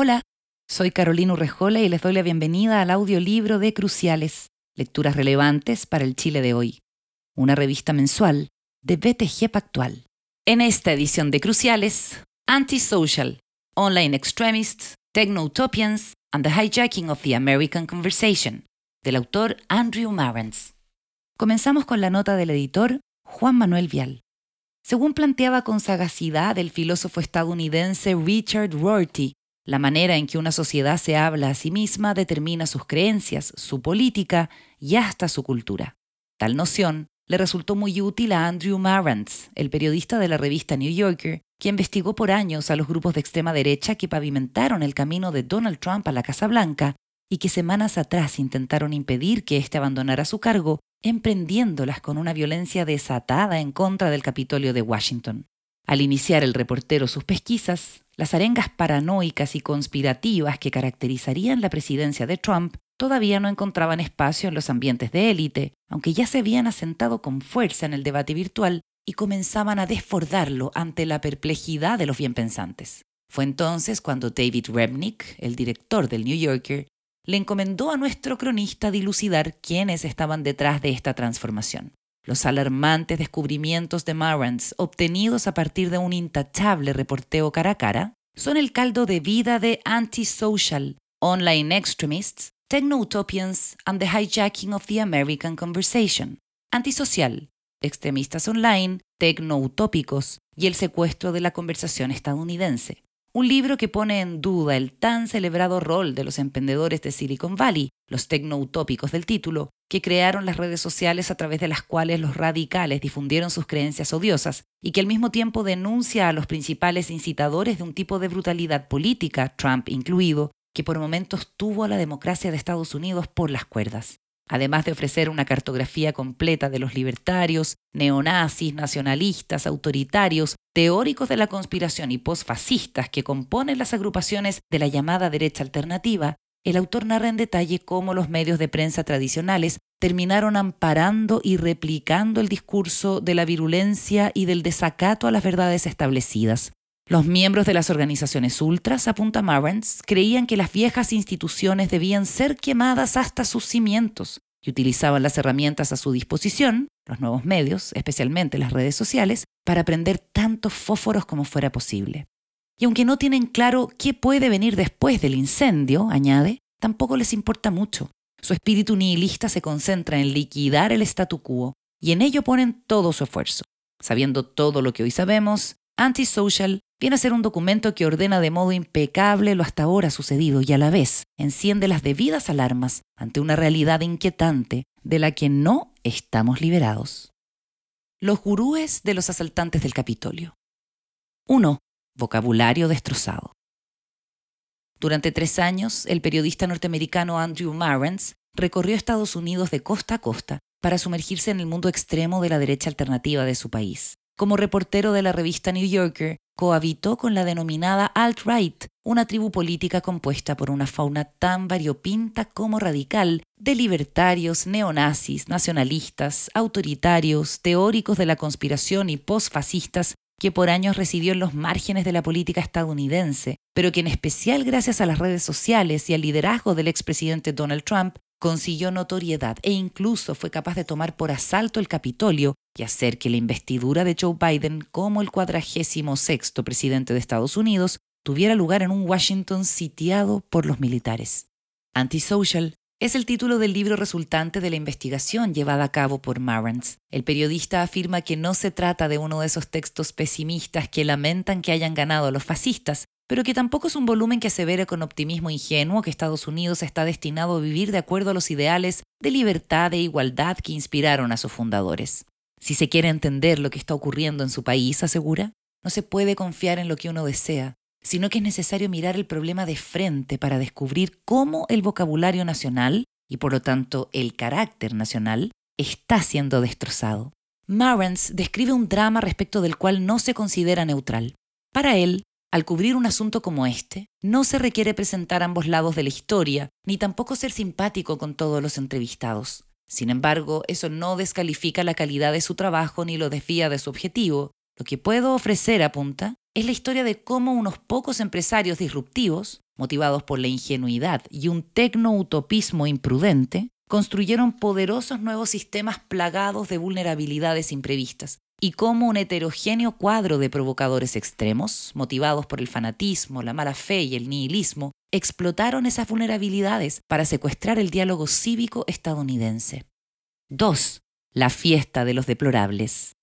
Hola, soy Carolina Urrejola y les doy la bienvenida al audiolibro de Cruciales, lecturas relevantes para el Chile de hoy, una revista mensual de BTG Pactual. En esta edición de Cruciales, Antisocial, Online Extremists, Techno-Utopians and the Hijacking of the American Conversation, del autor Andrew Marrens. Comenzamos con la nota del editor Juan Manuel Vial. Según planteaba con sagacidad el filósofo estadounidense Richard Rorty, la manera en que una sociedad se habla a sí misma determina sus creencias, su política y hasta su cultura. Tal noción le resultó muy útil a Andrew Marantz, el periodista de la revista New Yorker, que investigó por años a los grupos de extrema derecha que pavimentaron el camino de Donald Trump a la Casa Blanca y que semanas atrás intentaron impedir que éste abandonara su cargo, emprendiéndolas con una violencia desatada en contra del Capitolio de Washington. Al iniciar el reportero sus pesquisas, las arengas paranoicas y conspirativas que caracterizarían la presidencia de Trump todavía no encontraban espacio en los ambientes de élite, aunque ya se habían asentado con fuerza en el debate virtual y comenzaban a desbordarlo ante la perplejidad de los bienpensantes. Fue entonces cuando David Remnick, el director del New Yorker, le encomendó a nuestro cronista dilucidar quiénes estaban detrás de esta transformación. Los alarmantes descubrimientos de Marantz, obtenidos a partir de un intachable reporteo cara a cara, son el caldo de vida de Antisocial, Online Extremists, Techno-Utopians and the Hijacking of the American Conversation. Antisocial, extremistas online, tecno-utópicos y el secuestro de la conversación estadounidense. Un libro que pone en duda el tan celebrado rol de los emprendedores de Silicon Valley, los tecno-utópicos del título, que crearon las redes sociales a través de las cuales los radicales difundieron sus creencias odiosas y que al mismo tiempo denuncia a los principales incitadores de un tipo de brutalidad política, Trump incluido, que por momentos tuvo a la democracia de Estados Unidos por las cuerdas además de ofrecer una cartografía completa de los libertarios, neonazis, nacionalistas, autoritarios, teóricos de la conspiración y posfascistas que componen las agrupaciones de la llamada derecha alternativa, el autor narra en detalle cómo los medios de prensa tradicionales terminaron amparando y replicando el discurso de la virulencia y del desacato a las verdades establecidas. Los miembros de las organizaciones ultras, apunta Marrens, creían que las viejas instituciones debían ser quemadas hasta sus cimientos y utilizaban las herramientas a su disposición, los nuevos medios, especialmente las redes sociales, para prender tantos fósforos como fuera posible. Y aunque no tienen claro qué puede venir después del incendio, añade, tampoco les importa mucho. Su espíritu nihilista se concentra en liquidar el statu quo y en ello ponen todo su esfuerzo. Sabiendo todo lo que hoy sabemos, Antisocial viene a ser un documento que ordena de modo impecable lo hasta ahora sucedido y a la vez enciende las debidas alarmas ante una realidad inquietante de la que no estamos liberados. Los gurúes de los asaltantes del Capitolio. 1. Vocabulario destrozado. Durante tres años, el periodista norteamericano Andrew Marrens recorrió Estados Unidos de costa a costa para sumergirse en el mundo extremo de la derecha alternativa de su país. Como reportero de la revista New Yorker, cohabitó con la denominada alt-right, una tribu política compuesta por una fauna tan variopinta como radical, de libertarios, neonazis, nacionalistas, autoritarios, teóricos de la conspiración y postfascistas que por años residió en los márgenes de la política estadounidense, pero que en especial gracias a las redes sociales y al liderazgo del expresidente Donald Trump consiguió notoriedad e incluso fue capaz de tomar por asalto el Capitolio y hacer que la investidura de Joe Biden como el cuadragésimo sexto presidente de Estados Unidos tuviera lugar en un Washington sitiado por los militares. Antisocial es el título del libro resultante de la investigación llevada a cabo por Marrens. El periodista afirma que no se trata de uno de esos textos pesimistas que lamentan que hayan ganado los fascistas, pero que tampoco es un volumen que asevere con optimismo ingenuo que Estados Unidos está destinado a vivir de acuerdo a los ideales de libertad e igualdad que inspiraron a sus fundadores. Si se quiere entender lo que está ocurriendo en su país, asegura, no se puede confiar en lo que uno desea, sino que es necesario mirar el problema de frente para descubrir cómo el vocabulario nacional, y por lo tanto el carácter nacional, está siendo destrozado. Marrens describe un drama respecto del cual no se considera neutral. Para él, al cubrir un asunto como este, no se requiere presentar ambos lados de la historia, ni tampoco ser simpático con todos los entrevistados. Sin embargo, eso no descalifica la calidad de su trabajo ni lo desvía de su objetivo. Lo que puedo ofrecer, apunta, es la historia de cómo unos pocos empresarios disruptivos, motivados por la ingenuidad y un tecno-utopismo imprudente, construyeron poderosos nuevos sistemas plagados de vulnerabilidades imprevistas, y cómo un heterogéneo cuadro de provocadores extremos, motivados por el fanatismo, la mala fe y el nihilismo, explotaron esas vulnerabilidades para secuestrar el diálogo cívico estadounidense. 2. La fiesta de los deplorables.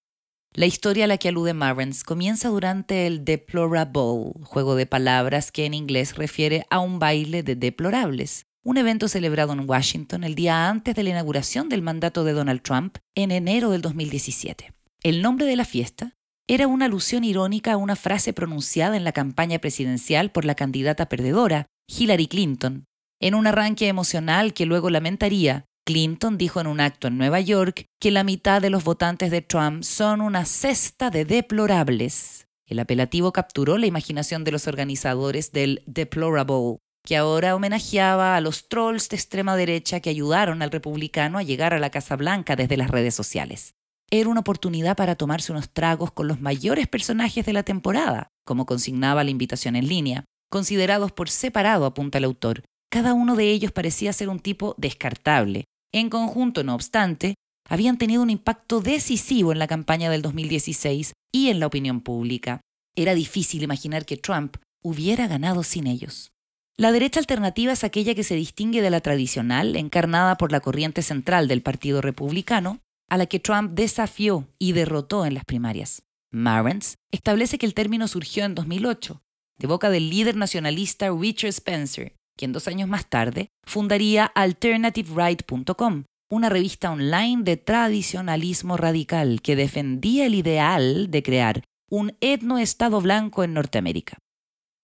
La historia a la que alude Marrens comienza durante el Deplorable, juego de palabras que en inglés refiere a un baile de deplorables, un evento celebrado en Washington el día antes de la inauguración del mandato de Donald Trump en enero del 2017. El nombre de la fiesta era una alusión irónica a una frase pronunciada en la campaña presidencial por la candidata perdedora, Hillary Clinton. En un arranque emocional que luego lamentaría, Clinton dijo en un acto en Nueva York que la mitad de los votantes de Trump son una cesta de deplorables. El apelativo capturó la imaginación de los organizadores del Deplorable, que ahora homenajeaba a los trolls de extrema derecha que ayudaron al republicano a llegar a la Casa Blanca desde las redes sociales. Era una oportunidad para tomarse unos tragos con los mayores personajes de la temporada, como consignaba la invitación en línea, considerados por separado, apunta el autor. Cada uno de ellos parecía ser un tipo descartable, en conjunto, no obstante, habían tenido un impacto decisivo en la campaña del 2016 y en la opinión pública. Era difícil imaginar que Trump hubiera ganado sin ellos. La derecha alternativa es aquella que se distingue de la tradicional, encarnada por la corriente central del Partido Republicano, a la que Trump desafió y derrotó en las primarias. Marrens establece que el término surgió en 2008, de boca del líder nacionalista Richard Spencer, quien dos años más tarde fundaría AlternativeRight.com, una revista online de tradicionalismo radical que defendía el ideal de crear un etno-estado blanco en Norteamérica.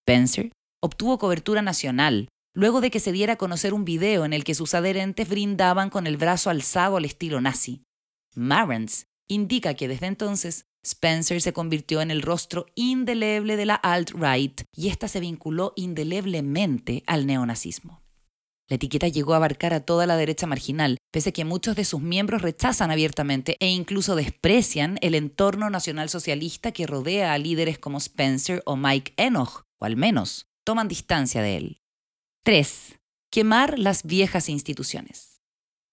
Spencer obtuvo cobertura nacional luego de que se diera a conocer un video en el que sus adherentes brindaban con el brazo alzado al estilo nazi. Marrens indica que desde entonces Spencer se convirtió en el rostro indeleble de la alt-right y ésta se vinculó indeleblemente al neonazismo. La etiqueta llegó a abarcar a toda la derecha marginal, pese a que muchos de sus miembros rechazan abiertamente e incluso desprecian el entorno nacionalsocialista que rodea a líderes como Spencer o Mike Enoch, o al menos toman distancia de él. 3. Quemar las viejas instituciones.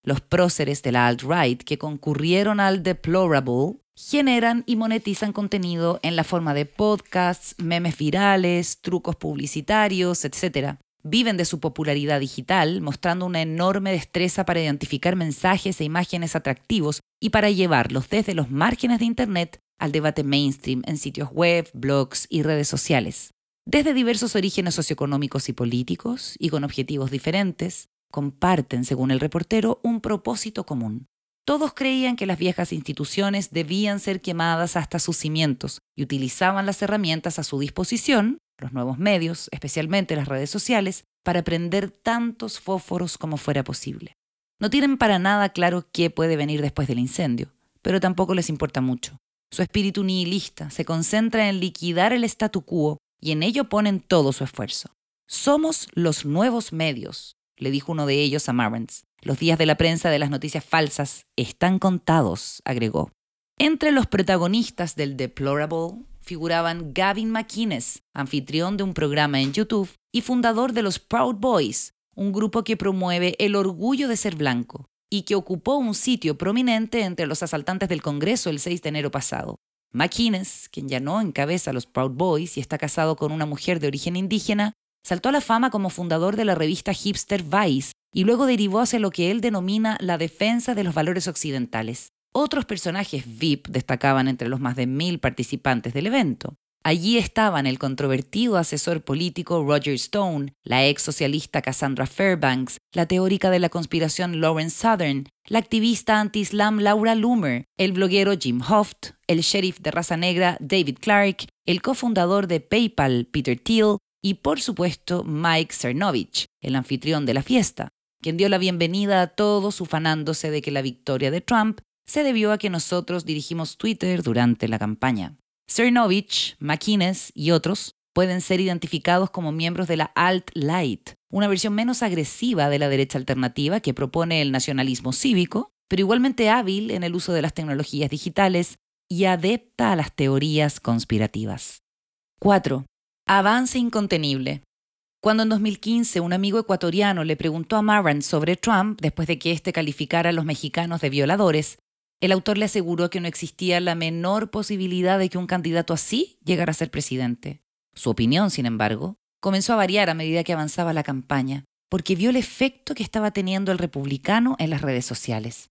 Los próceres de la alt-right que concurrieron al Deplorable generan y monetizan contenido en la forma de podcasts, memes virales, trucos publicitarios, etc. Viven de su popularidad digital, mostrando una enorme destreza para identificar mensajes e imágenes atractivos y para llevarlos desde los márgenes de Internet al debate mainstream en sitios web, blogs y redes sociales. Desde diversos orígenes socioeconómicos y políticos, y con objetivos diferentes, comparten, según el reportero, un propósito común, todos creían que las viejas instituciones debían ser quemadas hasta sus cimientos y utilizaban las herramientas a su disposición, los nuevos medios, especialmente las redes sociales, para prender tantos fósforos como fuera posible. No tienen para nada claro qué puede venir después del incendio, pero tampoco les importa mucho. Su espíritu nihilista se concentra en liquidar el statu quo y en ello ponen todo su esfuerzo. Somos los nuevos medios, le dijo uno de ellos a Marrens. Los días de la prensa de las noticias falsas están contados, agregó. Entre los protagonistas del Deplorable figuraban Gavin McInnes, anfitrión de un programa en YouTube y fundador de los Proud Boys, un grupo que promueve el orgullo de ser blanco y que ocupó un sitio prominente entre los asaltantes del Congreso el 6 de enero pasado. McInnes, quien ya no encabeza los Proud Boys y está casado con una mujer de origen indígena, saltó a la fama como fundador de la revista hipster Vice y luego derivó hacia lo que él denomina la defensa de los valores occidentales. Otros personajes VIP destacaban entre los más de mil participantes del evento. Allí estaban el controvertido asesor político Roger Stone, la ex socialista Cassandra Fairbanks, la teórica de la conspiración Lauren Southern, la activista anti-islam Laura Loomer, el bloguero Jim Hoft, el sheriff de raza negra David Clark, el cofundador de PayPal Peter Thiel y por supuesto Mike Cernovich, el anfitrión de la fiesta quien dio la bienvenida a todos ufanándose de que la victoria de Trump se debió a que nosotros dirigimos Twitter durante la campaña. Cernovich, McInnes y otros pueden ser identificados como miembros de la alt-light, una versión menos agresiva de la derecha alternativa que propone el nacionalismo cívico, pero igualmente hábil en el uso de las tecnologías digitales y adepta a las teorías conspirativas. 4. Avance incontenible. Cuando en 2015 un amigo ecuatoriano le preguntó a Marant sobre Trump después de que éste calificara a los mexicanos de violadores, el autor le aseguró que no existía la menor posibilidad de que un candidato así llegara a ser presidente. Su opinión, sin embargo, comenzó a variar a medida que avanzaba la campaña, porque vio el efecto que estaba teniendo el republicano en las redes sociales.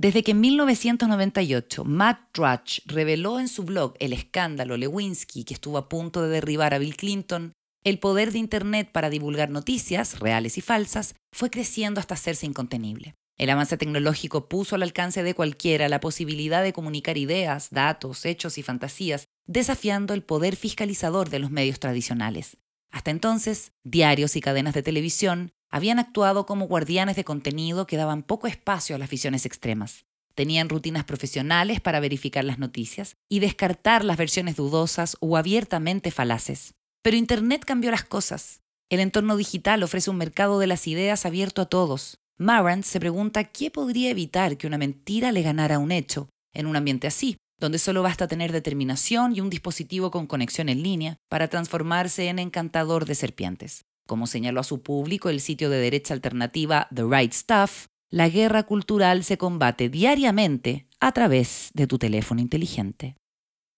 Desde que en 1998 Matt Drudge reveló en su blog el escándalo Lewinsky que estuvo a punto de derribar a Bill Clinton, el poder de Internet para divulgar noticias, reales y falsas, fue creciendo hasta hacerse incontenible. El avance tecnológico puso al alcance de cualquiera la posibilidad de comunicar ideas, datos, hechos y fantasías, desafiando el poder fiscalizador de los medios tradicionales. Hasta entonces, diarios y cadenas de televisión habían actuado como guardianes de contenido que daban poco espacio a las visiones extremas. Tenían rutinas profesionales para verificar las noticias y descartar las versiones dudosas o abiertamente falaces. Pero Internet cambió las cosas. El entorno digital ofrece un mercado de las ideas abierto a todos. Marant se pregunta qué podría evitar que una mentira le ganara un hecho en un ambiente así, donde solo basta tener determinación y un dispositivo con conexión en línea para transformarse en encantador de serpientes. Como señaló a su público el sitio de derecha alternativa The Right Stuff, la guerra cultural se combate diariamente a través de tu teléfono inteligente.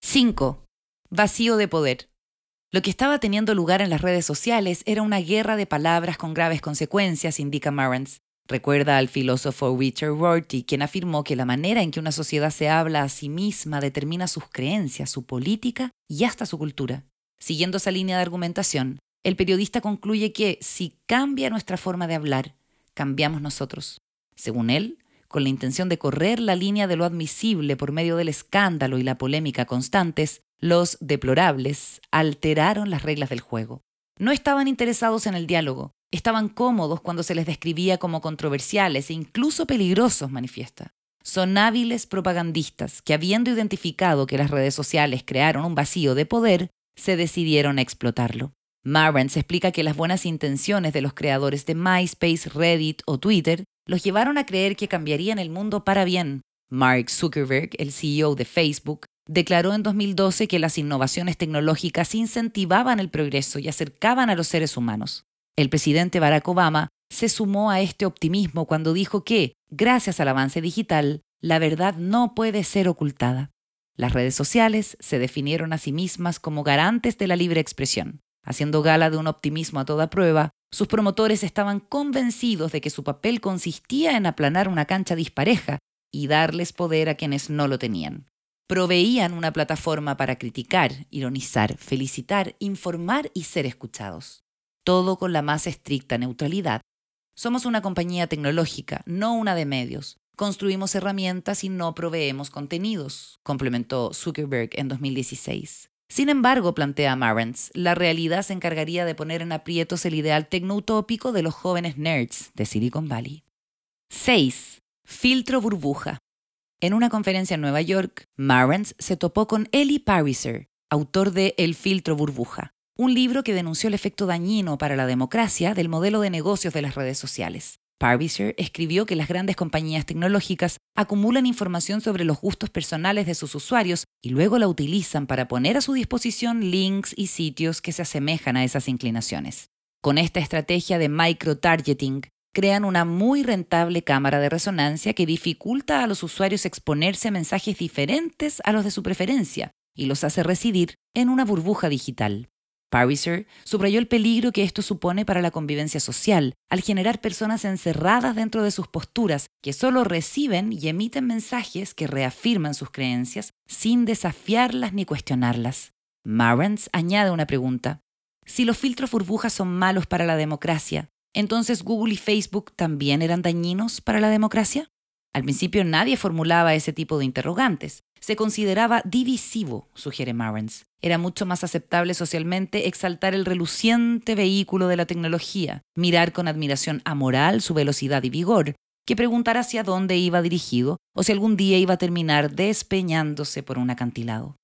5. Vacío de poder. Lo que estaba teniendo lugar en las redes sociales era una guerra de palabras con graves consecuencias, indica Marantz. Recuerda al filósofo Richard Rorty, quien afirmó que la manera en que una sociedad se habla a sí misma determina sus creencias, su política y hasta su cultura. Siguiendo esa línea de argumentación, el periodista concluye que si cambia nuestra forma de hablar, cambiamos nosotros. Según él, con la intención de correr la línea de lo admisible por medio del escándalo y la polémica constantes, los deplorables alteraron las reglas del juego. No estaban interesados en el diálogo, estaban cómodos cuando se les describía como controversiales e incluso peligrosos, manifiesta. Son hábiles propagandistas que, habiendo identificado que las redes sociales crearon un vacío de poder, se decidieron a explotarlo. Se explica que las buenas intenciones de los creadores de MySpace, Reddit o Twitter los llevaron a creer que cambiarían el mundo para bien. Mark Zuckerberg, el CEO de Facebook, declaró en 2012 que las innovaciones tecnológicas incentivaban el progreso y acercaban a los seres humanos. El presidente Barack Obama se sumó a este optimismo cuando dijo que, gracias al avance digital, la verdad no puede ser ocultada. Las redes sociales se definieron a sí mismas como garantes de la libre expresión. Haciendo gala de un optimismo a toda prueba, sus promotores estaban convencidos de que su papel consistía en aplanar una cancha dispareja y darles poder a quienes no lo tenían proveían una plataforma para criticar, ironizar, felicitar, informar y ser escuchados. Todo con la más estricta neutralidad. Somos una compañía tecnológica, no una de medios. Construimos herramientas y no proveemos contenidos, complementó Zuckerberg en 2016. Sin embargo, plantea Marantz, la realidad se encargaría de poner en aprietos el ideal tecnoutópico de los jóvenes nerds de Silicon Valley. 6. Filtro burbuja. En una conferencia en Nueva York, Marantz se topó con Eli Pariser, autor de El filtro burbuja, un libro que denunció el efecto dañino para la democracia del modelo de negocios de las redes sociales. Pariser escribió que las grandes compañías tecnológicas acumulan información sobre los gustos personales de sus usuarios y luego la utilizan para poner a su disposición links y sitios que se asemejan a esas inclinaciones. Con esta estrategia de micro-targeting, crean una muy rentable cámara de resonancia que dificulta a los usuarios exponerse a mensajes diferentes a los de su preferencia y los hace residir en una burbuja digital. Pariser subrayó el peligro que esto supone para la convivencia social, al generar personas encerradas dentro de sus posturas, que solo reciben y emiten mensajes que reafirman sus creencias sin desafiarlas ni cuestionarlas. Marantz añade una pregunta. Si los filtros burbujas son malos para la democracia, entonces Google y Facebook también eran dañinos para la democracia? Al principio nadie formulaba ese tipo de interrogantes. Se consideraba divisivo, sugiere Marens. Era mucho más aceptable socialmente exaltar el reluciente vehículo de la tecnología, mirar con admiración amoral su velocidad y vigor, que preguntar hacia dónde iba dirigido o si algún día iba a terminar despeñándose por un acantilado.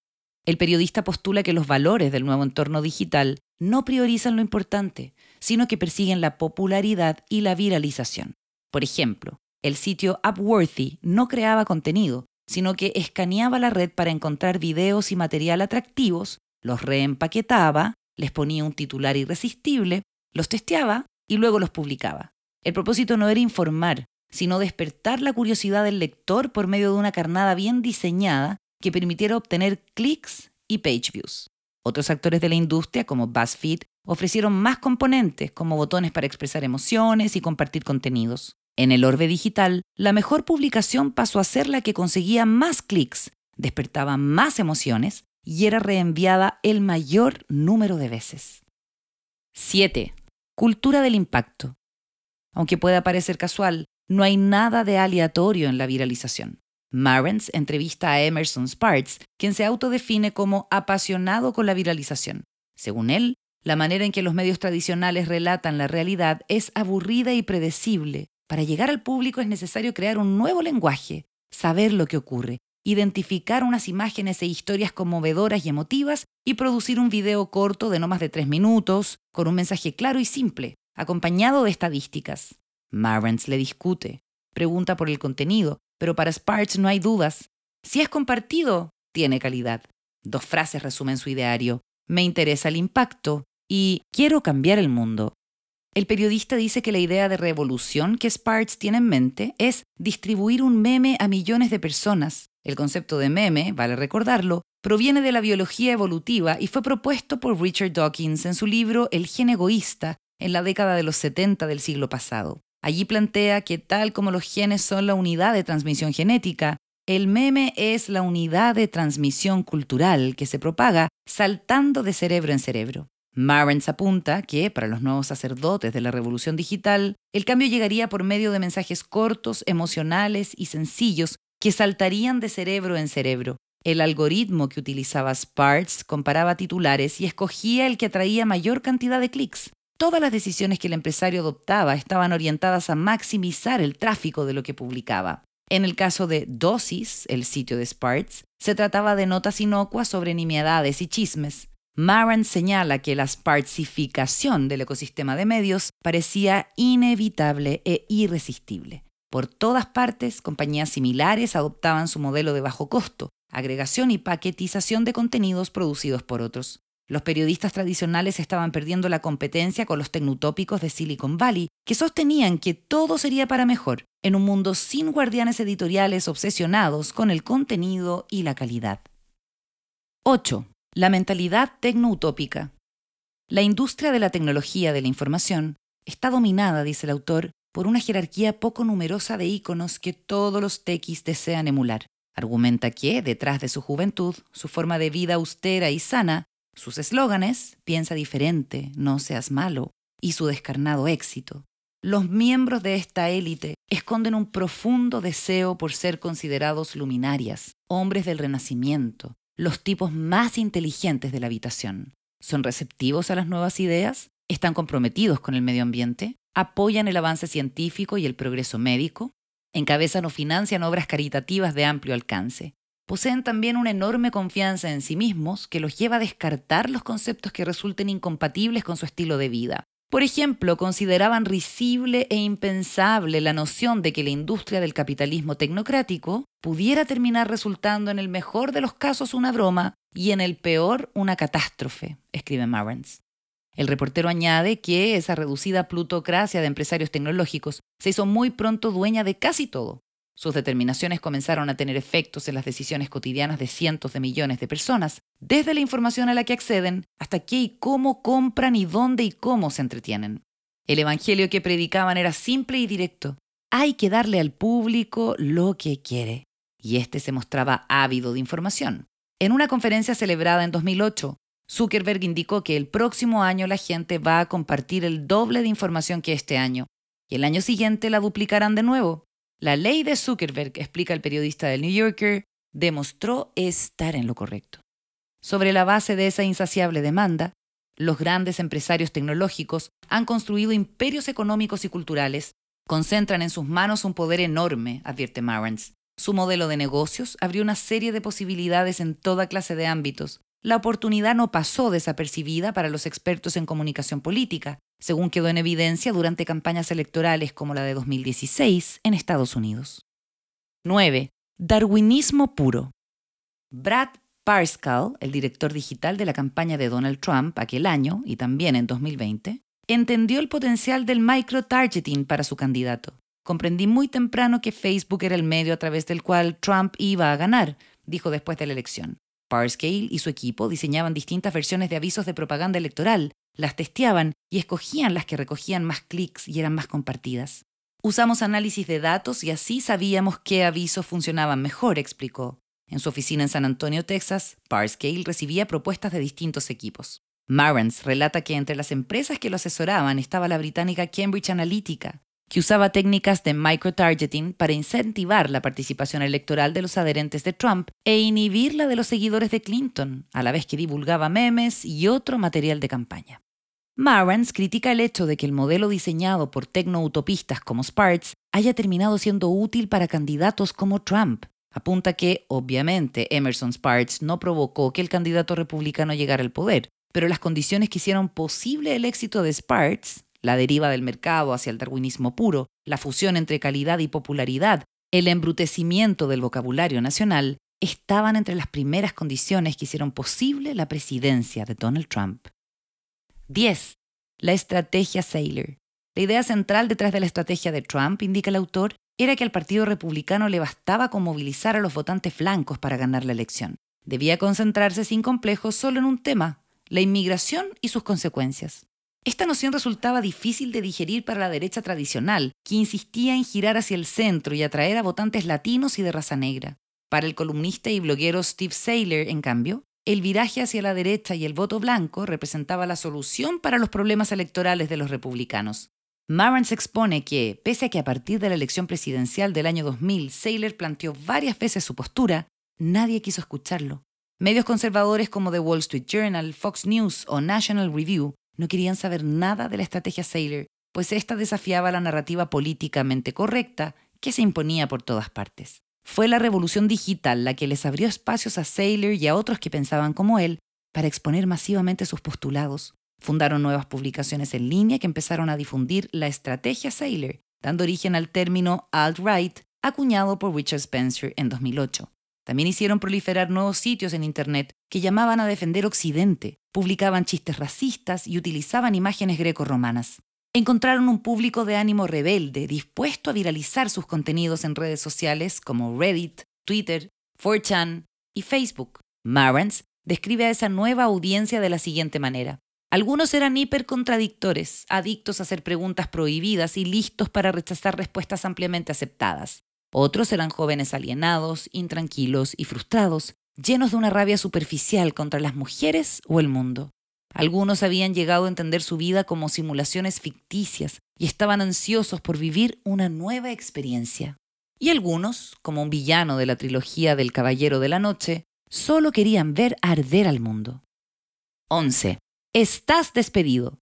El periodista postula que los valores del nuevo entorno digital no priorizan lo importante, sino que persiguen la popularidad y la viralización. Por ejemplo, el sitio Upworthy no creaba contenido, sino que escaneaba la red para encontrar videos y material atractivos los reempaquetaba, les ponía un titular irresistible, los testeaba y luego los publicaba. El propósito no era informar, sino despertar la curiosidad del lector por medio de una carnada bien diseñada que permitiera obtener clics y page views. Otros actores de la industria, como BuzzFeed, ofrecieron más componentes, como botones para expresar emociones y compartir contenidos. En el orbe digital, la mejor publicación pasó a ser la que conseguía más clics, despertaba más emociones y era reenviada el mayor número de veces. 7. Cultura del impacto. Aunque pueda parecer casual, no hay nada de aleatorio en la viralización. Marrens entrevista a Emerson Sparks, quien se autodefine como apasionado con la viralización. Según él, la manera en que los medios tradicionales relatan la realidad es aburrida y predecible. Para llegar al público es necesario crear un nuevo lenguaje, saber lo que ocurre, identificar unas imágenes e historias conmovedoras y emotivas y producir un video corto de no más de tres minutos, con un mensaje claro y simple, acompañado de estadísticas. Marrens le discute, pregunta por el contenido, pero para Sparks no hay dudas. Si es compartido, tiene calidad. Dos frases resumen su ideario. Me interesa el impacto y quiero cambiar el mundo. El periodista dice que la idea de revolución que Sparks tiene en mente es distribuir un meme a millones de personas. El concepto de meme, vale recordarlo, proviene de la biología evolutiva y fue propuesto por Richard Dawkins en su libro El gen egoísta en la década de los 70 del siglo pasado. Allí plantea que tal como los genes son la unidad de transmisión genética, el meme es la unidad de transmisión cultural que se propaga saltando de cerebro en cerebro. Marens apunta que, para los nuevos sacerdotes de la revolución digital, el cambio llegaría por medio de mensajes cortos, emocionales y sencillos que saltarían de cerebro en cerebro. El algoritmo que utilizaba Sparks comparaba titulares y escogía el que atraía mayor cantidad de clics. Todas las decisiones que el empresario adoptaba estaban orientadas a maximizar el tráfico de lo que publicaba. En el caso de Dosis, el sitio de Sparks, se trataba de notas inocuas sobre nimiedades y chismes. Maran señala que la sparksificación del ecosistema de medios parecía inevitable e irresistible. Por todas partes, compañías similares adoptaban su modelo de bajo costo, agregación y paquetización de contenidos producidos por otros. Los periodistas tradicionales estaban perdiendo la competencia con los tecnutópicos de Silicon Valley, que sostenían que todo sería para mejor en un mundo sin guardianes editoriales obsesionados con el contenido y la calidad. 8. La mentalidad tecnoutópica. La industria de la tecnología de la información está dominada, dice el autor, por una jerarquía poco numerosa de íconos que todos los tequis desean emular. Argumenta que, detrás de su juventud, su forma de vida austera y sana, sus eslóganes, piensa diferente, no seas malo, y su descarnado éxito. Los miembros de esta élite esconden un profundo deseo por ser considerados luminarias, hombres del renacimiento, los tipos más inteligentes de la habitación. ¿Son receptivos a las nuevas ideas? ¿Están comprometidos con el medio ambiente? ¿Apoyan el avance científico y el progreso médico? ¿Encabezan o financian obras caritativas de amplio alcance? poseen también una enorme confianza en sí mismos que los lleva a descartar los conceptos que resulten incompatibles con su estilo de vida. Por ejemplo, consideraban risible e impensable la noción de que la industria del capitalismo tecnocrático pudiera terminar resultando en el mejor de los casos una broma y en el peor una catástrofe, escribe Marrens. El reportero añade que esa reducida plutocracia de empresarios tecnológicos se hizo muy pronto dueña de casi todo, sus determinaciones comenzaron a tener efectos en las decisiones cotidianas de cientos de millones de personas, desde la información a la que acceden hasta qué y cómo compran y dónde y cómo se entretienen. El Evangelio que predicaban era simple y directo. Hay que darle al público lo que quiere. Y éste se mostraba ávido de información. En una conferencia celebrada en 2008, Zuckerberg indicó que el próximo año la gente va a compartir el doble de información que este año, y el año siguiente la duplicarán de nuevo. La ley de Zuckerberg, explica el periodista del New Yorker, demostró estar en lo correcto. Sobre la base de esa insaciable demanda, los grandes empresarios tecnológicos han construido imperios económicos y culturales, concentran en sus manos un poder enorme, advierte Marrens. Su modelo de negocios abrió una serie de posibilidades en toda clase de ámbitos. La oportunidad no pasó desapercibida para los expertos en comunicación política, según quedó en evidencia durante campañas electorales como la de 2016 en Estados Unidos. 9. Darwinismo puro. Brad Parscale, el director digital de la campaña de Donald Trump aquel año y también en 2020, entendió el potencial del micro-targeting para su candidato. Comprendí muy temprano que Facebook era el medio a través del cual Trump iba a ganar, dijo después de la elección. Parscale y su equipo diseñaban distintas versiones de avisos de propaganda electoral, las testeaban y escogían las que recogían más clics y eran más compartidas. Usamos análisis de datos y así sabíamos qué avisos funcionaban mejor, explicó. En su oficina en San Antonio, Texas, Parscale recibía propuestas de distintos equipos. Marrens relata que entre las empresas que lo asesoraban estaba la británica Cambridge Analytica, que usaba técnicas de microtargeting para incentivar la participación electoral de los adherentes de Trump e inhibir la de los seguidores de Clinton, a la vez que divulgaba memes y otro material de campaña. Marrens critica el hecho de que el modelo diseñado por tecno-utopistas como Sparks haya terminado siendo útil para candidatos como Trump. Apunta que, obviamente, Emerson Sparks no provocó que el candidato republicano llegara al poder, pero las condiciones que hicieron posible el éxito de Sparks la deriva del mercado hacia el darwinismo puro, la fusión entre calidad y popularidad, el embrutecimiento del vocabulario nacional, estaban entre las primeras condiciones que hicieron posible la presidencia de Donald Trump. 10. La estrategia Saylor. La idea central detrás de la estrategia de Trump, indica el autor, era que al Partido Republicano le bastaba con movilizar a los votantes blancos para ganar la elección. Debía concentrarse sin complejos solo en un tema, la inmigración y sus consecuencias. Esta noción resultaba difícil de digerir para la derecha tradicional, que insistía en girar hacia el centro y atraer a votantes latinos y de raza negra. Para el columnista y bloguero Steve Saylor, en cambio, el viraje hacia la derecha y el voto blanco representaba la solución para los problemas electorales de los republicanos. se expone que, pese a que a partir de la elección presidencial del año 2000 Saylor planteó varias veces su postura, nadie quiso escucharlo. Medios conservadores como The Wall Street Journal, Fox News o National Review no querían saber nada de la estrategia Saylor, pues esta desafiaba la narrativa políticamente correcta que se imponía por todas partes. Fue la revolución digital la que les abrió espacios a Saylor y a otros que pensaban como él para exponer masivamente sus postulados. Fundaron nuevas publicaciones en línea que empezaron a difundir la estrategia Saylor, dando origen al término alt-right, acuñado por Richard Spencer en 2008. También hicieron proliferar nuevos sitios en Internet que llamaban a defender Occidente, publicaban chistes racistas y utilizaban imágenes greco-romanas. Encontraron un público de ánimo rebelde, dispuesto a viralizar sus contenidos en redes sociales como Reddit, Twitter, 4chan y Facebook. Marrens describe a esa nueva audiencia de la siguiente manera. Algunos eran hipercontradictores, adictos a hacer preguntas prohibidas y listos para rechazar respuestas ampliamente aceptadas. Otros eran jóvenes alienados, intranquilos y frustrados, llenos de una rabia superficial contra las mujeres o el mundo. Algunos habían llegado a entender su vida como simulaciones ficticias y estaban ansiosos por vivir una nueva experiencia. Y algunos, como un villano de la trilogía del Caballero de la Noche, solo querían ver arder al mundo. 11. Estás despedido.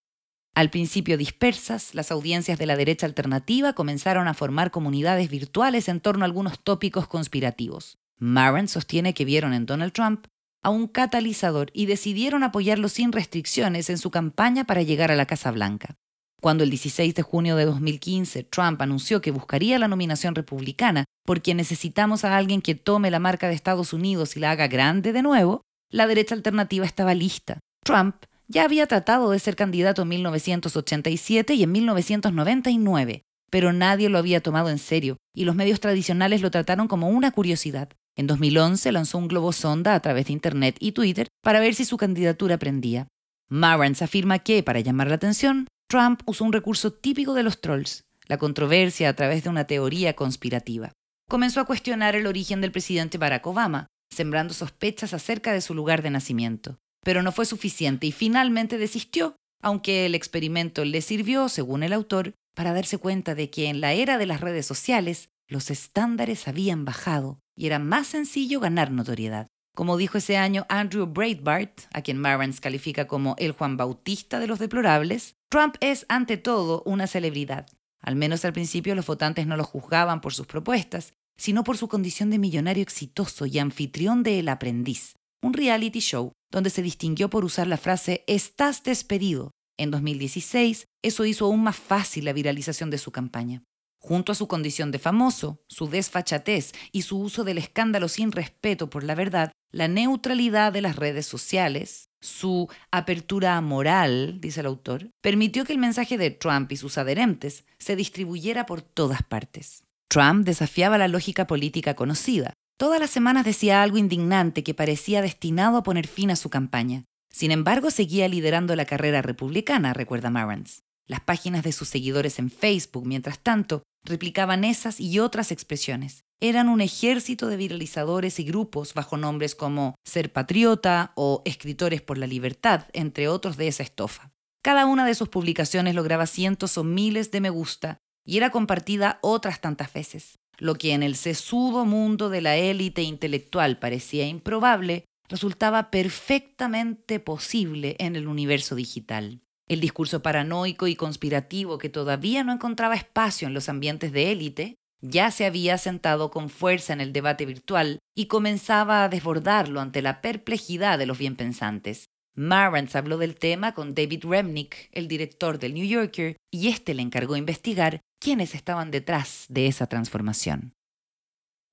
Al principio dispersas, las audiencias de la derecha alternativa comenzaron a formar comunidades virtuales en torno a algunos tópicos conspirativos. Maron sostiene que vieron en Donald Trump a un catalizador y decidieron apoyarlo sin restricciones en su campaña para llegar a la Casa Blanca. Cuando el 16 de junio de 2015 Trump anunció que buscaría la nominación republicana porque necesitamos a alguien que tome la marca de Estados Unidos y la haga grande de nuevo, la derecha alternativa estaba lista. Trump ya había tratado de ser candidato en 1987 y en 1999, pero nadie lo había tomado en serio y los medios tradicionales lo trataron como una curiosidad. En 2011 lanzó un globo sonda a través de Internet y Twitter para ver si su candidatura prendía. Marrans afirma que, para llamar la atención, Trump usó un recurso típico de los trolls, la controversia a través de una teoría conspirativa. Comenzó a cuestionar el origen del presidente Barack Obama, sembrando sospechas acerca de su lugar de nacimiento pero no fue suficiente y finalmente desistió, aunque el experimento le sirvió, según el autor, para darse cuenta de que en la era de las redes sociales los estándares habían bajado y era más sencillo ganar notoriedad. Como dijo ese año Andrew Breitbart, a quien Marrans califica como el Juan Bautista de los deplorables, Trump es ante todo una celebridad. Al menos al principio los votantes no lo juzgaban por sus propuestas, sino por su condición de millonario exitoso y anfitrión de El Aprendiz, un reality show donde se distinguió por usar la frase Estás despedido. En 2016, eso hizo aún más fácil la viralización de su campaña. Junto a su condición de famoso, su desfachatez y su uso del escándalo sin respeto por la verdad, la neutralidad de las redes sociales, su apertura moral, dice el autor, permitió que el mensaje de Trump y sus adherentes se distribuyera por todas partes. Trump desafiaba la lógica política conocida. Todas las semanas decía algo indignante que parecía destinado a poner fin a su campaña. Sin embargo, seguía liderando la carrera republicana, recuerda Marantz. Las páginas de sus seguidores en Facebook, mientras tanto, replicaban esas y otras expresiones. Eran un ejército de viralizadores y grupos bajo nombres como Ser Patriota o Escritores por la Libertad, entre otros de esa estofa. Cada una de sus publicaciones lograba cientos o miles de me gusta y era compartida otras tantas veces. Lo que en el sesudo mundo de la élite intelectual parecía improbable, resultaba perfectamente posible en el universo digital. El discurso paranoico y conspirativo que todavía no encontraba espacio en los ambientes de élite ya se había sentado con fuerza en el debate virtual y comenzaba a desbordarlo ante la perplejidad de los bienpensantes. Marantz habló del tema con David Remnick, el director del New Yorker, y este le encargó investigar quiénes estaban detrás de esa transformación.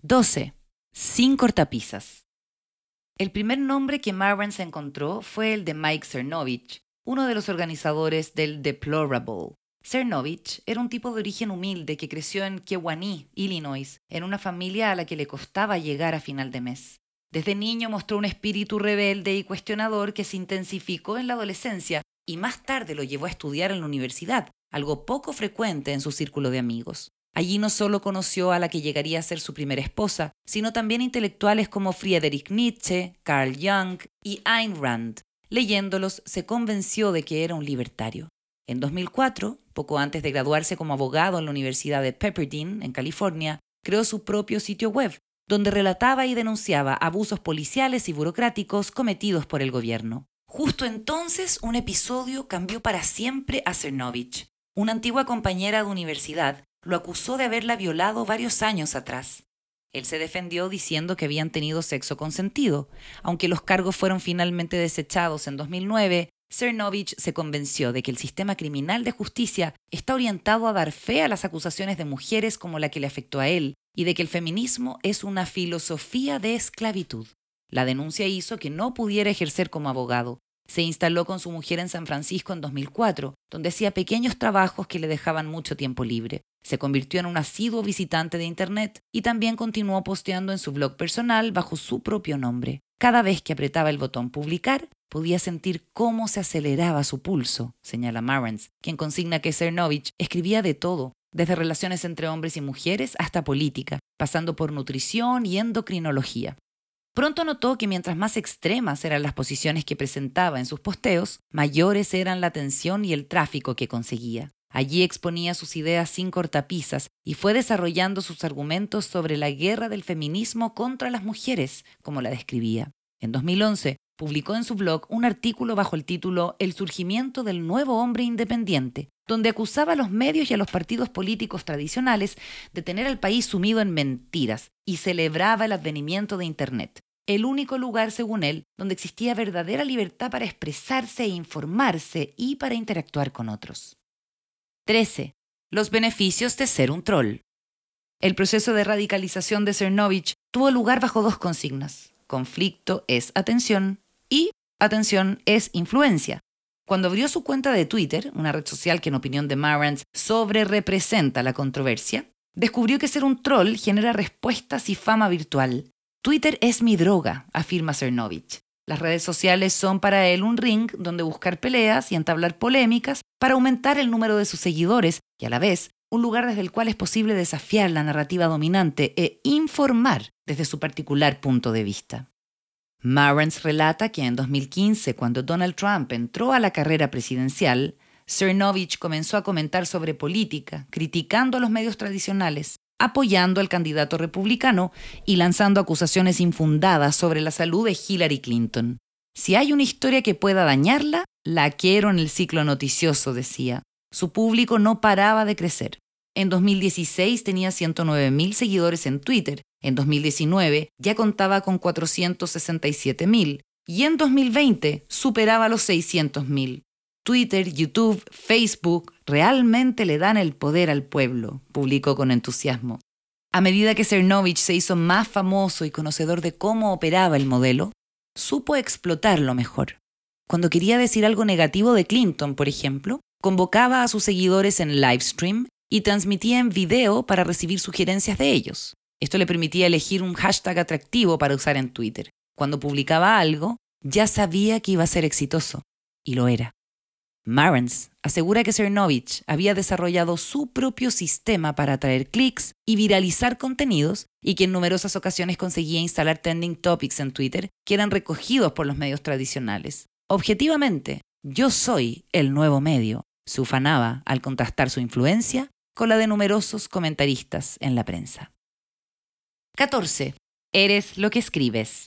12. Sin cortapisas. El primer nombre que Marantz encontró fue el de Mike Cernovich, uno de los organizadores del Deplorable. Cernovich era un tipo de origen humilde que creció en Kewanee, Illinois, en una familia a la que le costaba llegar a final de mes. Desde niño mostró un espíritu rebelde y cuestionador que se intensificó en la adolescencia y más tarde lo llevó a estudiar en la universidad, algo poco frecuente en su círculo de amigos. Allí no solo conoció a la que llegaría a ser su primera esposa, sino también intelectuales como Friedrich Nietzsche, Carl Jung y Ayn Rand, Leyéndolos, se convenció de que era un libertario. En 2004, poco antes de graduarse como abogado en la Universidad de Pepperdine, en California, creó su propio sitio web, donde relataba y denunciaba abusos policiales y burocráticos cometidos por el gobierno. Justo entonces, un episodio cambió para siempre a Cernovich. Una antigua compañera de universidad lo acusó de haberla violado varios años atrás. Él se defendió diciendo que habían tenido sexo consentido. Aunque los cargos fueron finalmente desechados en 2009, Cernovich se convenció de que el sistema criminal de justicia está orientado a dar fe a las acusaciones de mujeres como la que le afectó a él y de que el feminismo es una filosofía de esclavitud. La denuncia hizo que no pudiera ejercer como abogado. Se instaló con su mujer en San Francisco en 2004, donde hacía pequeños trabajos que le dejaban mucho tiempo libre. Se convirtió en un asiduo visitante de Internet y también continuó posteando en su blog personal bajo su propio nombre. Cada vez que apretaba el botón publicar, podía sentir cómo se aceleraba su pulso, señala Marantz, quien consigna que Cernovich escribía de todo, desde relaciones entre hombres y mujeres hasta política, pasando por nutrición y endocrinología. Pronto notó que mientras más extremas eran las posiciones que presentaba en sus posteos, mayores eran la tensión y el tráfico que conseguía. Allí exponía sus ideas sin cortapisas y fue desarrollando sus argumentos sobre la guerra del feminismo contra las mujeres, como la describía. En 2011, publicó en su blog un artículo bajo el título El surgimiento del nuevo hombre independiente, donde acusaba a los medios y a los partidos políticos tradicionales de tener al país sumido en mentiras y celebraba el advenimiento de Internet, el único lugar, según él, donde existía verdadera libertad para expresarse e informarse y para interactuar con otros. 13. Los beneficios de ser un troll. El proceso de radicalización de Cernovich tuvo lugar bajo dos consignas. Conflicto es atención y atención es influencia. Cuando abrió su cuenta de Twitter, una red social que en opinión de Marantz sobre representa la controversia, descubrió que ser un troll genera respuestas y fama virtual. Twitter es mi droga, afirma Cernovich. Las redes sociales son para él un ring donde buscar peleas y entablar polémicas para aumentar el número de sus seguidores y a la vez un lugar desde el cual es posible desafiar la narrativa dominante e informar desde su particular punto de vista. Marantz relata que en 2015, cuando Donald Trump entró a la carrera presidencial, Cernovich comenzó a comentar sobre política, criticando a los medios tradicionales, apoyando al candidato republicano y lanzando acusaciones infundadas sobre la salud de Hillary Clinton. Si hay una historia que pueda dañarla, la quiero en el ciclo noticioso, decía. Su público no paraba de crecer. En 2016 tenía 109.000 seguidores en Twitter, en 2019 ya contaba con 467.000 y en 2020 superaba los 600.000. Twitter, YouTube, Facebook realmente le dan el poder al pueblo, publicó con entusiasmo. A medida que Cernovich se hizo más famoso y conocedor de cómo operaba el modelo, supo explotarlo mejor. Cuando quería decir algo negativo de Clinton, por ejemplo, convocaba a sus seguidores en livestream y transmitía en video para recibir sugerencias de ellos. Esto le permitía elegir un hashtag atractivo para usar en Twitter. Cuando publicaba algo, ya sabía que iba a ser exitoso, y lo era. Marens asegura que Cernovich había desarrollado su propio sistema para atraer clics y viralizar contenidos y que en numerosas ocasiones conseguía instalar trending topics en Twitter que eran recogidos por los medios tradicionales. Objetivamente, yo soy el nuevo medio, se ufanaba al contrastar su influencia con la de numerosos comentaristas en la prensa. 14. Eres lo que escribes.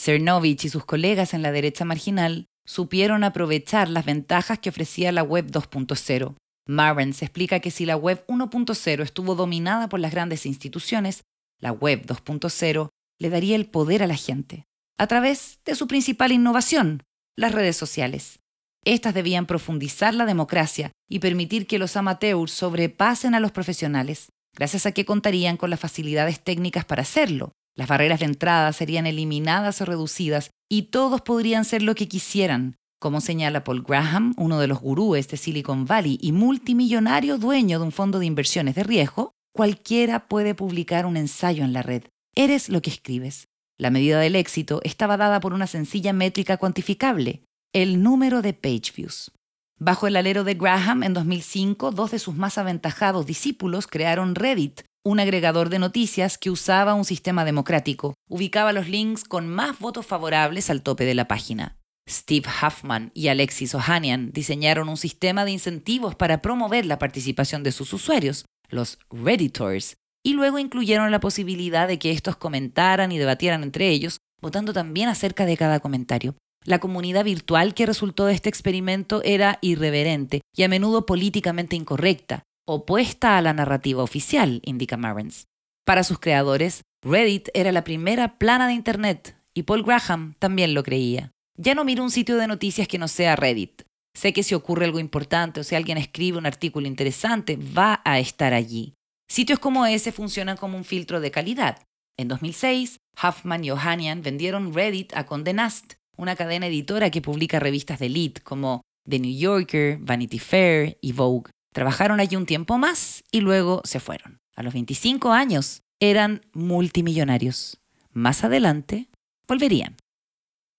Cernovich y sus colegas en la derecha marginal supieron aprovechar las ventajas que ofrecía la web 2.0. Marvens explica que si la web 1.0 estuvo dominada por las grandes instituciones, la web 2.0 le daría el poder a la gente, a través de su principal innovación, las redes sociales. Estas debían profundizar la democracia y permitir que los amateurs sobrepasen a los profesionales, gracias a que contarían con las facilidades técnicas para hacerlo, las barreras de entrada serían eliminadas o reducidas y todos podrían ser lo que quisieran, como señala Paul Graham, uno de los gurúes de Silicon Valley y multimillonario dueño de un fondo de inversiones de riesgo, cualquiera puede publicar un ensayo en la red. Eres lo que escribes. La medida del éxito estaba dada por una sencilla métrica cuantificable, el número de page views. Bajo el alero de Graham, en 2005, dos de sus más aventajados discípulos crearon Reddit, un agregador de noticias que usaba un sistema democrático. Ubicaba los links con más votos favorables al tope de la página. Steve Huffman y Alexis Ohanian diseñaron un sistema de incentivos para promover la participación de sus usuarios, los Redditors, y luego incluyeron la posibilidad de que estos comentaran y debatieran entre ellos, votando también acerca de cada comentario. La comunidad virtual que resultó de este experimento era irreverente y a menudo políticamente incorrecta, opuesta a la narrativa oficial, indica Marens. Para sus creadores, Reddit era la primera plana de Internet y Paul Graham también lo creía. Ya no miro un sitio de noticias que no sea Reddit. Sé que si ocurre algo importante o si alguien escribe un artículo interesante, va a estar allí. Sitios como ese funcionan como un filtro de calidad. En 2006, Huffman y Ohanian vendieron Reddit a Condé Nast, una cadena editora que publica revistas de elite como The New Yorker, Vanity Fair y Vogue. Trabajaron allí un tiempo más y luego se fueron. A los 25 años eran multimillonarios. Más adelante volverían.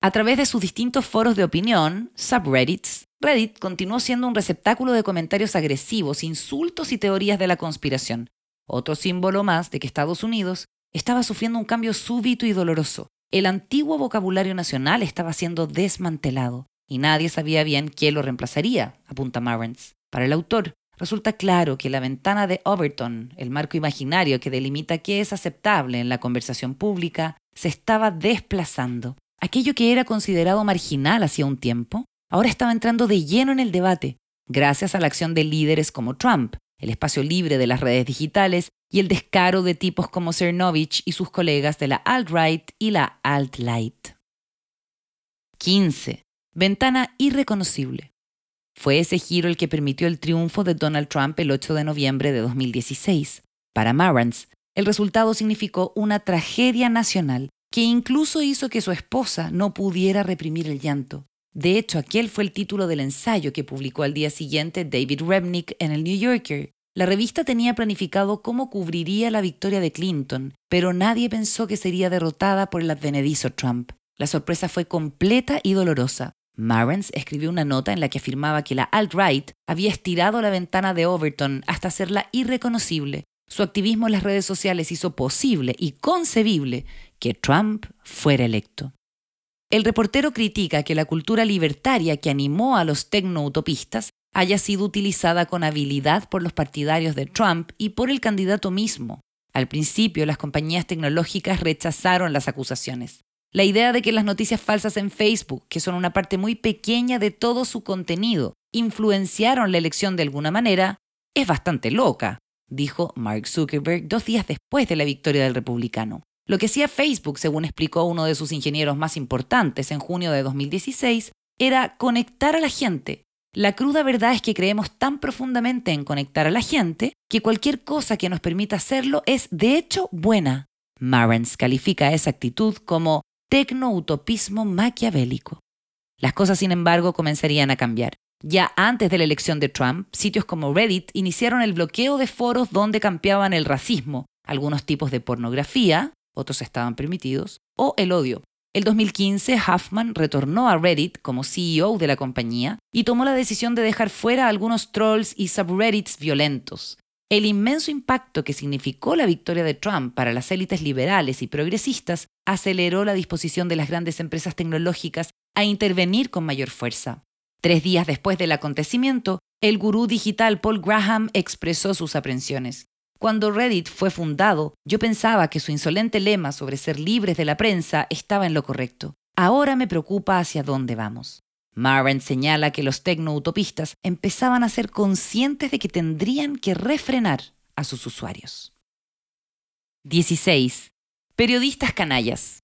A través de sus distintos foros de opinión, subreddits, Reddit continuó siendo un receptáculo de comentarios agresivos, insultos y teorías de la conspiración. Otro símbolo más de que Estados Unidos estaba sufriendo un cambio súbito y doloroso. El antiguo vocabulario nacional estaba siendo desmantelado y nadie sabía bien quién lo reemplazaría, apunta Marrens. Para el autor, resulta claro que la ventana de Overton, el marco imaginario que delimita qué es aceptable en la conversación pública, se estaba desplazando. Aquello que era considerado marginal hacía un tiempo, ahora estaba entrando de lleno en el debate, gracias a la acción de líderes como Trump, el espacio libre de las redes digitales y el descaro de tipos como Cernovich y sus colegas de la alt-right y la alt-light. 15. Ventana irreconocible. Fue ese giro el que permitió el triunfo de Donald Trump el 8 de noviembre de 2016. Para Marantz, el resultado significó una tragedia nacional que incluso hizo que su esposa no pudiera reprimir el llanto. De hecho, aquel fue el título del ensayo que publicó al día siguiente David Remnick en el New Yorker. La revista tenía planificado cómo cubriría la victoria de Clinton, pero nadie pensó que sería derrotada por el advenedizo Trump. La sorpresa fue completa y dolorosa. Marens escribió una nota en la que afirmaba que la alt-right había estirado la ventana de Overton hasta hacerla irreconocible. Su activismo en las redes sociales hizo posible y concebible que Trump fuera electo. El reportero critica que la cultura libertaria que animó a los tecno-utopistas haya sido utilizada con habilidad por los partidarios de Trump y por el candidato mismo. Al principio, las compañías tecnológicas rechazaron las acusaciones. La idea de que las noticias falsas en Facebook, que son una parte muy pequeña de todo su contenido, influenciaron la elección de alguna manera, es bastante loca, dijo Mark Zuckerberg dos días después de la victoria del republicano. Lo que hacía Facebook, según explicó uno de sus ingenieros más importantes en junio de 2016, era conectar a la gente, La cruda verdad es que creemos tan profundamente en conectar a la gente que cualquier cosa que nos permita hacerlo es de hecho buena. Marens califica esa actitud como tecno-utopismo maquiavélico. Las cosas, sin embargo, comenzarían a cambiar. Ya antes de la elección de Trump, sitios como Reddit iniciaron el bloqueo de foros donde campeaban el racismo, algunos tipos de pornografía, otros estaban permitidos, o el odio. El 2015, Huffman retornó a Reddit como CEO de la compañía y tomó la decisión de dejar fuera algunos trolls y subreddits violentos. El inmenso impacto que significó la victoria de Trump para las élites liberales y progresistas aceleró la disposición de las grandes empresas tecnológicas a intervenir con mayor fuerza. Tres días después del acontecimiento, el gurú digital Paul Graham expresó sus aprensiones. Cuando Reddit fue fundado, yo pensaba que su insolente lema sobre ser libres de la prensa estaba en lo correcto. Ahora me preocupa hacia dónde vamos. Maren señala que los tecno-utopistas empezaban a ser conscientes de que tendrían que refrenar a sus usuarios. 16. Periodistas canallas.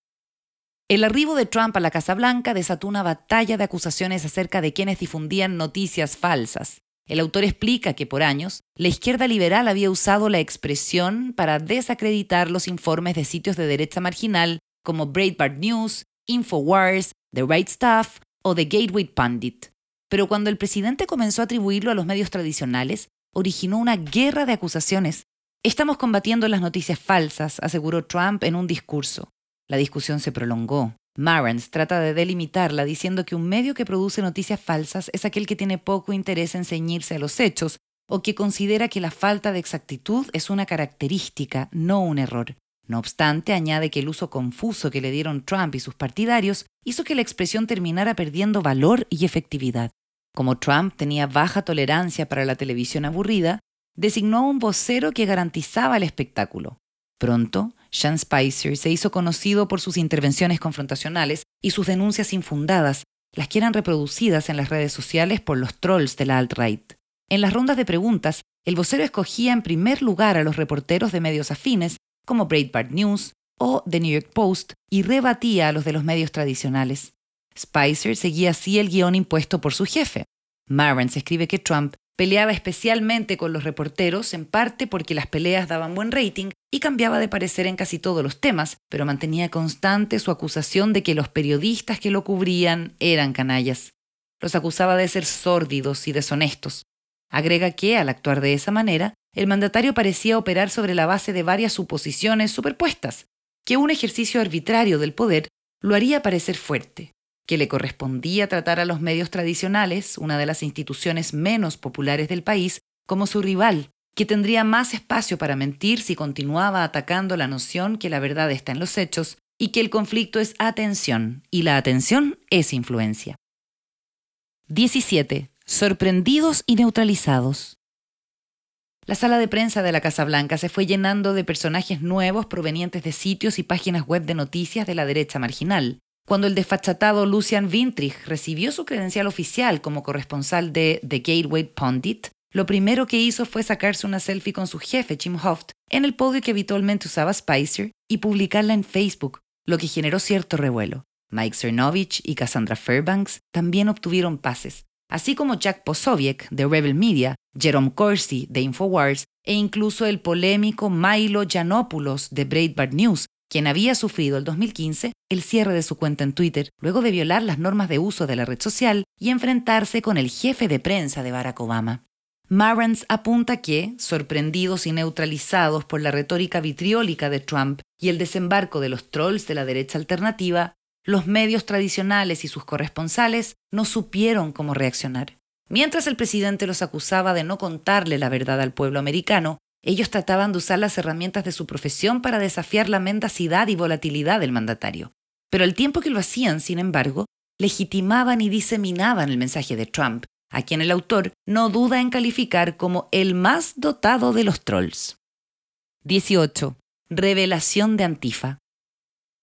El arribo de Trump a la Casa Blanca desató una batalla de acusaciones acerca de quienes difundían noticias falsas, el autor explica que por años la izquierda liberal había usado la expresión para desacreditar los informes de sitios de derecha marginal como Breitbart News, Infowars, The Right Stuff o The Gateway Pundit. Pero cuando el presidente comenzó a atribuirlo a los medios tradicionales, originó una guerra de acusaciones. Estamos combatiendo las noticias falsas, aseguró Trump en un discurso. La discusión se prolongó. Marans trata de delimitarla diciendo que un medio que produce noticias falsas es aquel que tiene poco interés en ceñirse a los hechos o que considera que la falta de exactitud es una característica, no un error. No obstante, añade que el uso confuso que le dieron Trump y sus partidarios hizo que la expresión terminara perdiendo valor y efectividad. Como Trump tenía baja tolerancia para la televisión aburrida, designó a un vocero que garantizaba el espectáculo. Pronto, Sean Spicer se hizo conocido por sus intervenciones confrontacionales y sus denuncias infundadas, las que eran reproducidas en las redes sociales por los trolls de la alt-right. En las rondas de preguntas, el vocero escogía en primer lugar a los reporteros de medios afines, como Breitbart News o The New York Post, y rebatía a los de los medios tradicionales. Spicer seguía así el guion impuesto por su jefe. se escribe que Trump Peleaba especialmente con los reporteros, en parte porque las peleas daban buen rating y cambiaba de parecer en casi todos los temas, pero mantenía constante su acusación de que los periodistas que lo cubrían eran canallas. Los acusaba de ser sórdidos y deshonestos. Agrega que, al actuar de esa manera, el mandatario parecía operar sobre la base de varias suposiciones superpuestas, que un ejercicio arbitrario del poder lo haría parecer fuerte, que le correspondía tratar a los medios tradicionales, una de las instituciones menos populares del país, como su rival, que tendría más espacio para mentir si continuaba atacando la noción que la verdad está en los hechos y que el conflicto es atención y la atención es influencia. 17. Sorprendidos y neutralizados. La sala de prensa de la Casa Blanca se fue llenando de personajes nuevos provenientes de sitios y páginas web de noticias de la derecha marginal, cuando el desfachatado Lucian Vintrich recibió su credencial oficial como corresponsal de The Gateway Pundit, lo primero que hizo fue sacarse una selfie con su jefe, Jim Hoft, en el podio que habitualmente usaba Spicer y publicarla en Facebook, lo que generó cierto revuelo. Mike Cernovich y Cassandra Fairbanks también obtuvieron pases, así como Jack Posobiec de Rebel Media, Jerome Corsi de Infowars e incluso el polémico Milo Yiannopoulos de Breitbart News, quien había sufrido el 2015 el cierre de su cuenta en Twitter luego de violar las normas de uso de la red social y enfrentarse con el jefe de prensa de Barack Obama. Marrans apunta que, sorprendidos y neutralizados por la retórica vitriólica de Trump y el desembarco de los trolls de la derecha alternativa, los medios tradicionales y sus corresponsales no supieron cómo reaccionar. Mientras el presidente los acusaba de no contarle la verdad al pueblo americano, ellos trataban de usar las herramientas de su profesión para desafiar la mendacidad y volatilidad del mandatario. Pero al tiempo que lo hacían, sin embargo, legitimaban y diseminaban el mensaje de Trump, a quien el autor no duda en calificar como el más dotado de los trolls. 18. Revelación de Antifa.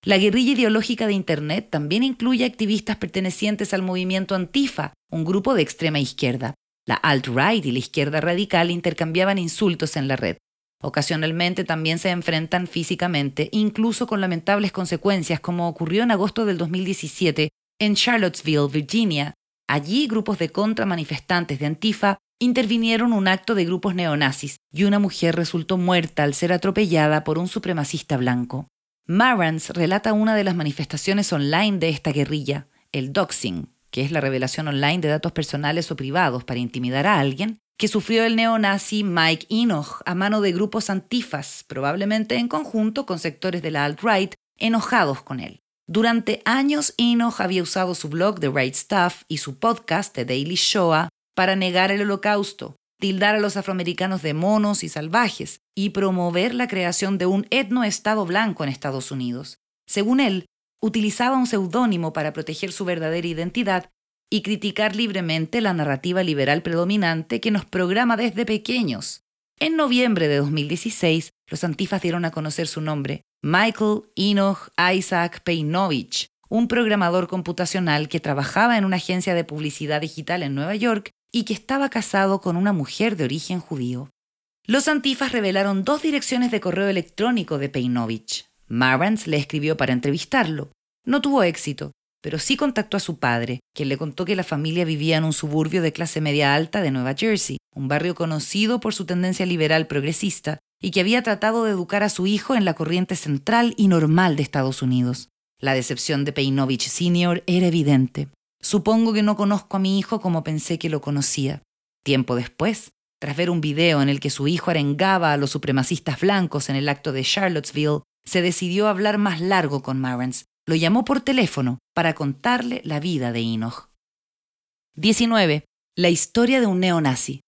La guerrilla ideológica de Internet también incluye activistas pertenecientes al movimiento Antifa, un grupo de extrema izquierda. La alt-right y la izquierda radical intercambiaban insultos en la red. Ocasionalmente también se enfrentan físicamente, incluso con lamentables consecuencias, como ocurrió en agosto del 2017 en Charlottesville, Virginia, Allí grupos de contramanifestantes de Antifa intervinieron un acto de grupos neonazis y una mujer resultó muerta al ser atropellada por un supremacista blanco. Marans relata una de las manifestaciones online de esta guerrilla, el doxing, que es la revelación online de datos personales o privados para intimidar a alguien, que sufrió el neonazi Mike Enoch a mano de grupos antifas, probablemente en conjunto con sectores de la alt-right, enojados con él. Durante años, Enoch había usado su blog The Right Stuff y su podcast The Daily Shoah para negar el holocausto, tildar a los afroamericanos de monos y salvajes y promover la creación de un etnoestado blanco en Estados Unidos. Según él, utilizaba un seudónimo para proteger su verdadera identidad y criticar libremente la narrativa liberal predominante que nos programa desde pequeños. En noviembre de 2016, los antifas dieron a conocer su nombre, Michael Enoch Isaac Peinovich, un programador computacional que trabajaba en una agencia de publicidad digital en Nueva York y que estaba casado con una mujer de origen judío. Los antifas revelaron dos direcciones de correo electrónico de Peinovich. Marvans le escribió para entrevistarlo. No tuvo éxito, pero sí contactó a su padre, quien le contó que la familia vivía en un suburbio de clase media alta de Nueva Jersey, un barrio conocido por su tendencia liberal progresista, y que había tratado de educar a su hijo en la corriente central y normal de Estados Unidos. La decepción de Peinovich Sr. era evidente. Supongo que no conozco a mi hijo como pensé que lo conocía. Tiempo después, tras ver un video en el que su hijo arengaba a los supremacistas blancos en el acto de Charlottesville, se decidió hablar más largo con Marans. Lo llamó por teléfono para contarle la vida de Enoch. 19. La historia de un neonazi.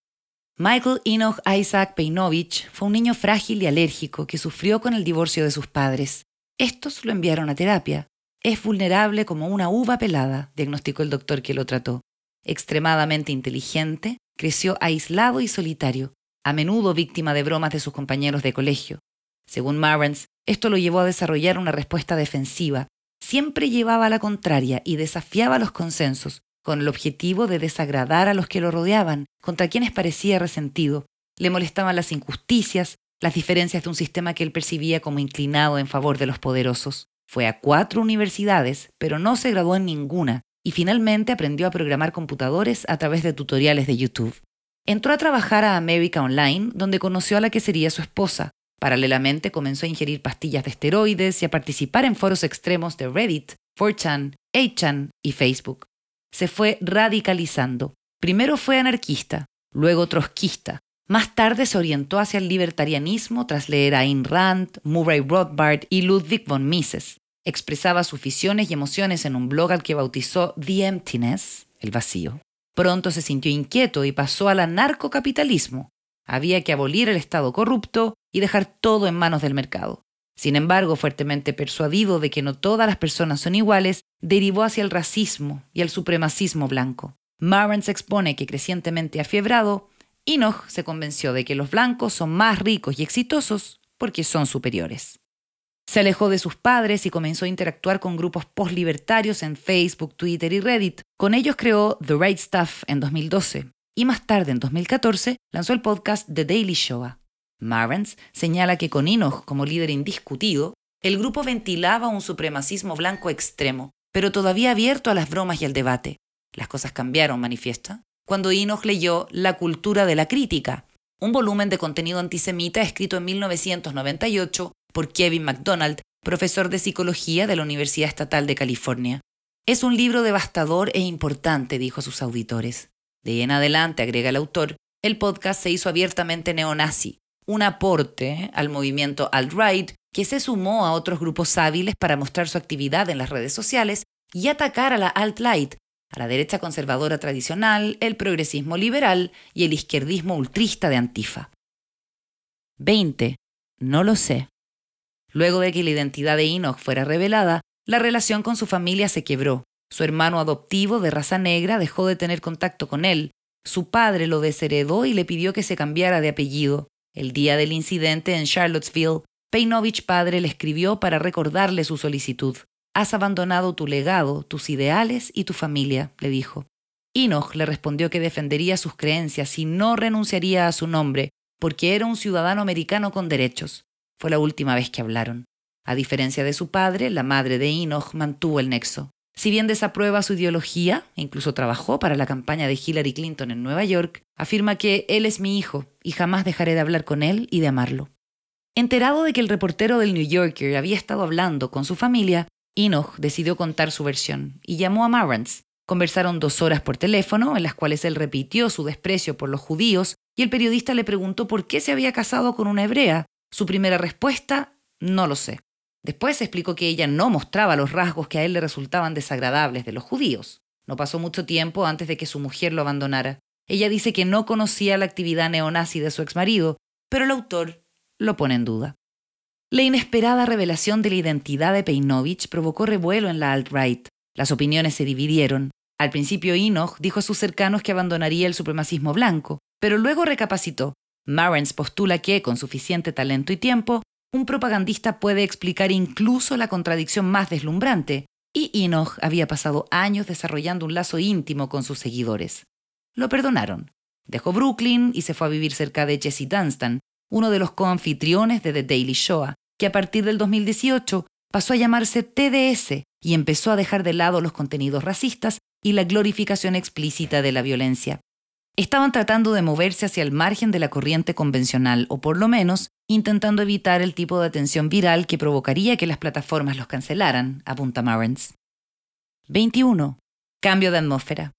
Michael Enoch Isaac Peinovich fue un niño frágil y alérgico que sufrió con el divorcio de sus padres. Estos lo enviaron a terapia, es vulnerable como una uva pelada, diagnosticó el doctor que lo trató. Extremadamente inteligente, creció aislado y solitario, a menudo víctima de bromas de sus compañeros de colegio. Según Marrens, esto lo llevó a desarrollar una respuesta defensiva. Siempre llevaba a la contraria y desafiaba los consensos, con el objetivo de desagradar a los que lo rodeaban, contra quienes parecía resentido. Le molestaban las injusticias, las diferencias de un sistema que él percibía como inclinado en favor de los poderosos. Fue a cuatro universidades, pero no se graduó en ninguna, y finalmente aprendió a programar computadores a través de tutoriales de YouTube. Entró a trabajar a America Online, donde conoció a la que sería su esposa. Paralelamente comenzó a ingerir pastillas de esteroides y a participar en foros extremos de Reddit, 4chan, 8chan y Facebook. Se fue radicalizando. Primero fue anarquista, luego trotskista. Más tarde se orientó hacia el libertarianismo tras leer a Ayn Rand, Murray Rothbard y Ludwig von Mises. Expresaba sus visiones y emociones en un blog al que bautizó The Emptiness, el vacío. Pronto se sintió inquieto y pasó al anarcocapitalismo. Había que abolir el Estado corrupto y dejar todo en manos del mercado. Sin embargo, fuertemente persuadido de que no todas las personas son iguales, derivó hacia el racismo y el supremacismo blanco. Marrens expone que crecientemente afiebrado, Enoch se convenció de que los blancos son más ricos y exitosos porque son superiores. Se alejó de sus padres y comenzó a interactuar con grupos postlibertarios en Facebook, Twitter y Reddit. Con ellos creó The Right Stuff en 2012 y más tarde, en 2014, lanzó el podcast The Daily Show. Marvens señala que con Enoch como líder indiscutido, el grupo ventilaba un supremacismo blanco extremo, pero todavía abierto a las bromas y al debate. Las cosas cambiaron, manifiesta, cuando Enoch leyó La cultura de la crítica, un volumen de contenido antisemita escrito en 1998 por Kevin McDonald, profesor de psicología de la Universidad Estatal de California. Es un libro devastador e importante, dijo a sus auditores. De ahí en adelante, agrega el autor, el podcast se hizo abiertamente neonazi, un aporte al movimiento alt-right que se sumó a otros grupos hábiles para mostrar su actividad en las redes sociales y atacar a la alt-right, a la derecha conservadora tradicional, el progresismo liberal y el izquierdismo ultrista de Antifa. 20. No lo sé. Luego de que la identidad de Enoch fuera revelada, la relación con su familia se quebró. Su hermano adoptivo de raza negra dejó de tener contacto con él. Su padre lo desheredó y le pidió que se cambiara de apellido. El día del incidente en Charlottesville, Peinovich padre le escribió para recordarle su solicitud. Has abandonado tu legado, tus ideales y tu familia, le dijo. Enoch le respondió que defendería sus creencias y no renunciaría a su nombre, porque era un ciudadano americano con derechos. Fue la última vez que hablaron. A diferencia de su padre, la madre de Enoch mantuvo el nexo. Si bien desaprueba su ideología, incluso trabajó para la campaña de Hillary Clinton en Nueva York, afirma que él es mi hijo y jamás dejaré de hablar con él y de amarlo. Enterado de que el reportero del New Yorker había estado hablando con su familia, Enoch decidió contar su versión y llamó a Marantz. Conversaron dos horas por teléfono, en las cuales él repitió su desprecio por los judíos, y el periodista le preguntó por qué se había casado con una hebrea. Su primera respuesta, no lo sé. Después explicó que ella no mostraba los rasgos que a él le resultaban desagradables de los judíos. No pasó mucho tiempo antes de que su mujer lo abandonara. Ella dice que no conocía la actividad neonazi de su exmarido, pero el autor lo pone en duda. La inesperada revelación de la identidad de Peinovich provocó revuelo en la alt-right. Las opiniones se dividieron. Al principio Enoch dijo a sus cercanos que abandonaría el supremacismo blanco, pero luego recapacitó. Marens postula que, con suficiente talento y tiempo, un propagandista puede explicar incluso la contradicción más deslumbrante, y Enoch había pasado años desarrollando un lazo íntimo con sus seguidores. Lo perdonaron. Dejó Brooklyn y se fue a vivir cerca de Jesse Dunstan, uno de los coanfitriones de The Daily Show, que a partir del 2018 pasó a llamarse TDS y empezó a dejar de lado los contenidos racistas y la glorificación explícita de la violencia. Estaban tratando de moverse hacia el margen de la corriente convencional, o por lo menos intentando evitar el tipo de atención viral que provocaría que las plataformas los cancelaran, apunta Marens. 21. Cambio de atmósfera.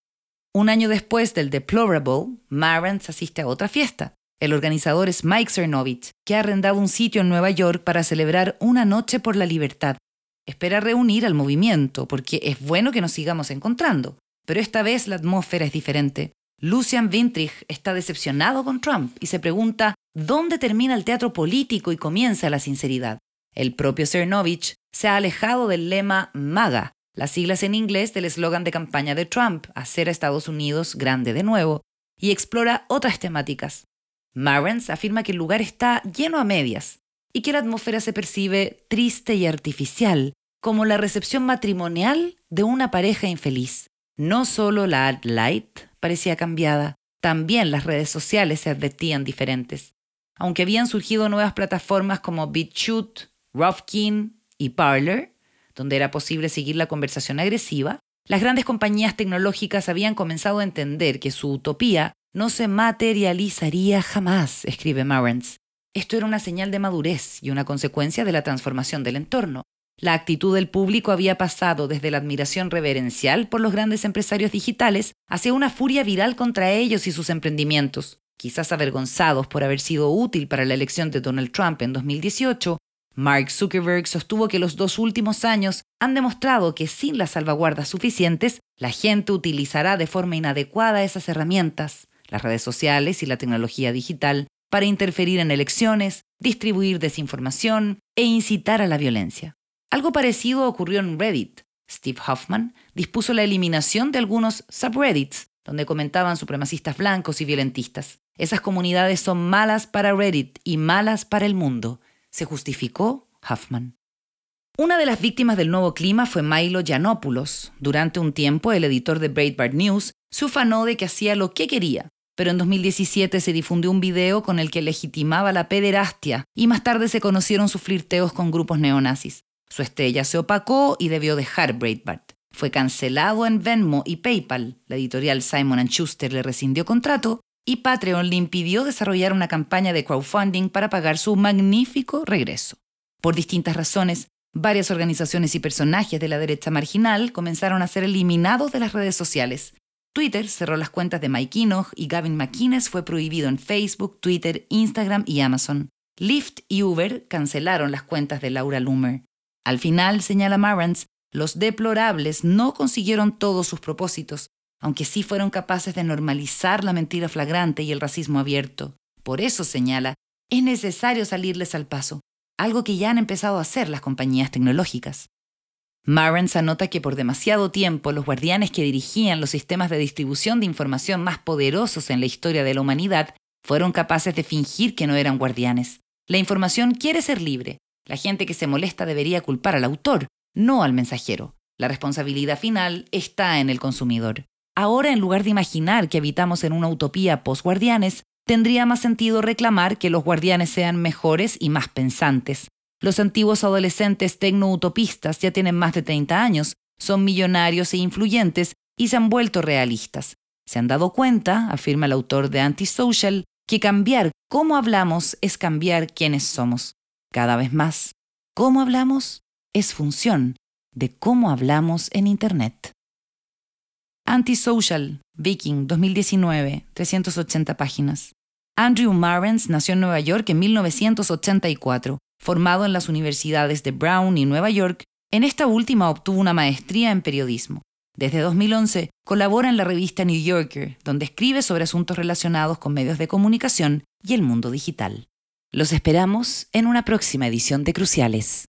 Un año después del Deplorable, Marens asiste a otra fiesta. El organizador es Mike Cernovich, que ha arrendado un sitio en Nueva York para celebrar una noche por la libertad. Espera reunir al movimiento, porque es bueno que nos sigamos encontrando, pero esta vez la atmósfera es diferente. Lucian Vintrich está decepcionado con Trump y se pregunta dónde termina el teatro político y comienza la sinceridad. El propio Cernovich se ha alejado del lema MAGA, las siglas en inglés del eslogan de campaña de Trump, hacer a Estados Unidos grande de nuevo, y explora otras temáticas. Marens afirma que el lugar está lleno a medias y que la atmósfera se percibe triste y artificial, como la recepción matrimonial de una pareja infeliz. No solo la alt-light parecía cambiada, también las redes sociales se advertían diferentes. Aunque habían surgido nuevas plataformas como BitChute, Rufkin y Parler, donde era posible seguir la conversación agresiva, las grandes compañías tecnológicas habían comenzado a entender que su utopía no se materializaría jamás, escribe Marens. Esto era una señal de madurez y una consecuencia de la transformación del entorno. La actitud del público había pasado desde la admiración reverencial por los grandes empresarios digitales hacia una furia viral contra ellos y sus emprendimientos. Quizás avergonzados por haber sido útil para la elección de Donald Trump en 2018, Mark Zuckerberg sostuvo que los dos últimos años han demostrado que sin las salvaguardas suficientes, la gente utilizará de forma inadecuada esas herramientas, las redes sociales y la tecnología digital, para interferir en elecciones, distribuir desinformación e incitar a la violencia. Algo parecido ocurrió en Reddit. Steve Hoffman dispuso la eliminación de algunos subreddits donde comentaban supremacistas blancos y violentistas. Esas comunidades son malas para Reddit y malas para el mundo, se justificó Hoffman. Una de las víctimas del nuevo clima fue Milo Yiannopoulos. Durante un tiempo, el editor de Breitbart News se ufanó de que hacía lo que quería, pero en 2017 se difundió un video con el que legitimaba la pederastia y más tarde se conocieron sus flirteos con grupos neonazis. Su estrella se opacó y debió dejar Breitbart. Fue cancelado en Venmo y PayPal. La editorial Simon Schuster le rescindió contrato y Patreon le impidió desarrollar una campaña de crowdfunding para pagar su magnífico regreso. Por distintas razones, varias organizaciones y personajes de la derecha marginal comenzaron a ser eliminados de las redes sociales. Twitter cerró las cuentas de Mike Enoch y Gavin McInnes fue prohibido en Facebook, Twitter, Instagram y Amazon. Lyft y Uber cancelaron las cuentas de Laura Loomer. Al final, señala Marantz, los deplorables no consiguieron todos sus propósitos, aunque sí fueron capaces de normalizar la mentira flagrante y el racismo abierto. Por eso, señala, es necesario salirles al paso, algo que ya han empezado a hacer las compañías tecnológicas. Marantz anota que por demasiado tiempo los guardianes que dirigían los sistemas de distribución de información más poderosos en la historia de la humanidad fueron capaces de fingir que no eran guardianes. La información quiere ser libre, la gente que se molesta debería culpar al autor, no al mensajero. La responsabilidad final está en el consumidor. Ahora, en lugar de imaginar que habitamos en una utopía post-guardianes, tendría más sentido reclamar que los guardianes sean mejores y más pensantes. Los antiguos adolescentes tecno-utopistas ya tienen más de 30 años, son millonarios e influyentes y se han vuelto realistas. Se han dado cuenta, afirma el autor de Antisocial, que cambiar cómo hablamos es cambiar quiénes somos. Cada vez más, cómo hablamos es función de cómo hablamos en Internet. Antisocial, Viking, 2019, 380 páginas. Andrew Marrens nació en Nueva York en 1984. Formado en las universidades de Brown y Nueva York, en esta última obtuvo una maestría en periodismo. Desde 2011 colabora en la revista New Yorker, donde escribe sobre asuntos relacionados con medios de comunicación y el mundo digital. Los esperamos en una próxima edición de Cruciales.